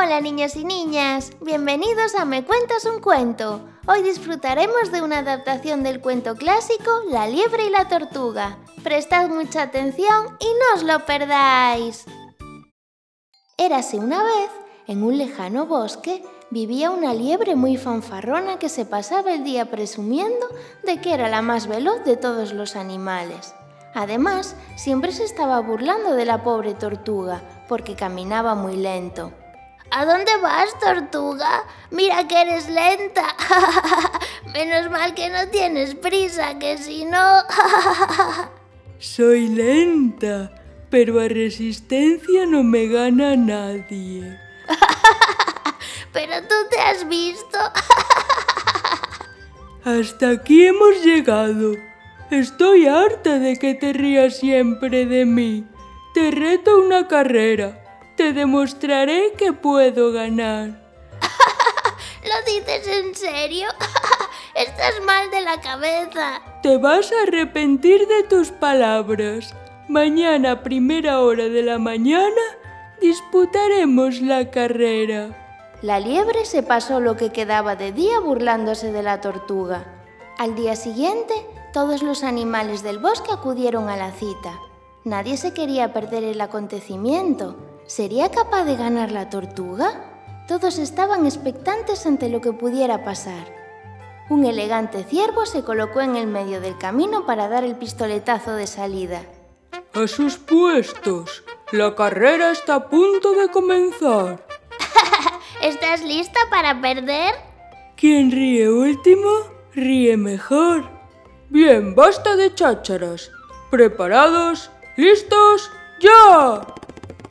Hola niños y niñas, bienvenidos a Me Cuentas un Cuento. Hoy disfrutaremos de una adaptación del cuento clásico La liebre y la tortuga. Prestad mucha atención y no os lo perdáis. Érase una vez, en un lejano bosque, vivía una liebre muy fanfarrona que se pasaba el día presumiendo de que era la más veloz de todos los animales. Además, siempre se estaba burlando de la pobre tortuga, porque caminaba muy lento. ¿A dónde vas, tortuga? Mira que eres lenta. Menos mal que no tienes prisa, que si no... Soy lenta, pero a resistencia no me gana nadie. pero tú te has visto. Hasta aquí hemos llegado. Estoy harta de que te rías siempre de mí. Te reto una carrera. Te demostraré que puedo ganar. ¿Lo dices en serio? Estás mal de la cabeza. Te vas a arrepentir de tus palabras. Mañana a primera hora de la mañana disputaremos la carrera. La liebre se pasó lo que quedaba de día burlándose de la tortuga. Al día siguiente todos los animales del bosque acudieron a la cita. Nadie se quería perder el acontecimiento. ¿Sería capaz de ganar la tortuga? Todos estaban expectantes ante lo que pudiera pasar. Un elegante ciervo se colocó en el medio del camino para dar el pistoletazo de salida. A sus puestos. La carrera está a punto de comenzar. ¿Estás lista para perder? Quien ríe último, ríe mejor. Bien, basta de chácharas. ¿Preparados? ¿Listos? ¡Ya!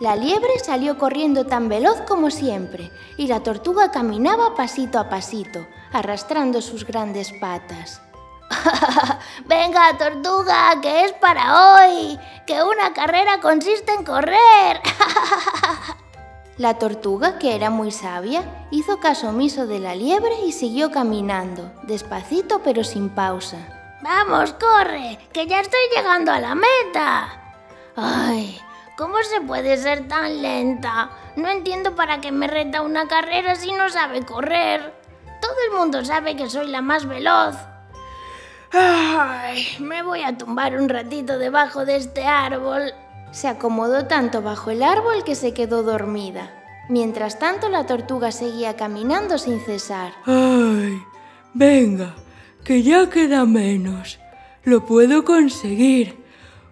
La liebre salió corriendo tan veloz como siempre, y la tortuga caminaba pasito a pasito, arrastrando sus grandes patas. Venga, tortuga, que es para hoy, que una carrera consiste en correr. la tortuga, que era muy sabia, hizo caso omiso de la liebre y siguió caminando, despacito pero sin pausa. Vamos, corre, que ya estoy llegando a la meta. Ay, ¿cómo se puede ser tan lenta? No entiendo para qué me reta una carrera si no sabe correr. Todo el mundo sabe que soy la más veloz. Ay, me voy a tumbar un ratito debajo de este árbol. Se acomodó tanto bajo el árbol que se quedó dormida. Mientras tanto, la tortuga seguía caminando sin cesar. ¡Ay! Venga, que ya queda menos. Lo puedo conseguir.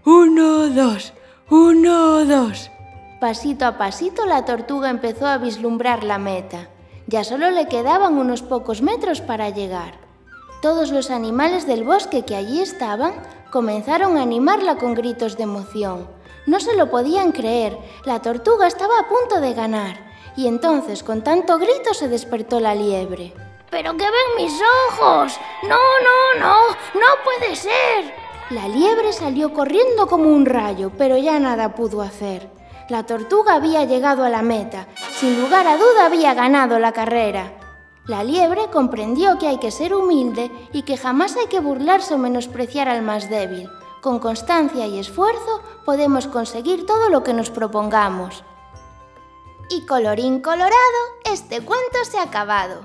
Uno, dos, uno, dos. Pasito a pasito la tortuga empezó a vislumbrar la meta. Ya solo le quedaban unos pocos metros para llegar. Todos los animales del bosque que allí estaban comenzaron a animarla con gritos de emoción. No se lo podían creer, la tortuga estaba a punto de ganar. Y entonces con tanto grito se despertó la liebre. ¿Pero qué ven mis ojos? No, no, no, no puede ser. La liebre salió corriendo como un rayo, pero ya nada pudo hacer. La tortuga había llegado a la meta. Sin lugar a duda había ganado la carrera. La liebre comprendió que hay que ser humilde y que jamás hay que burlarse o menospreciar al más débil. Con constancia y esfuerzo podemos conseguir todo lo que nos propongamos. Y colorín colorado, este cuento se ha acabado.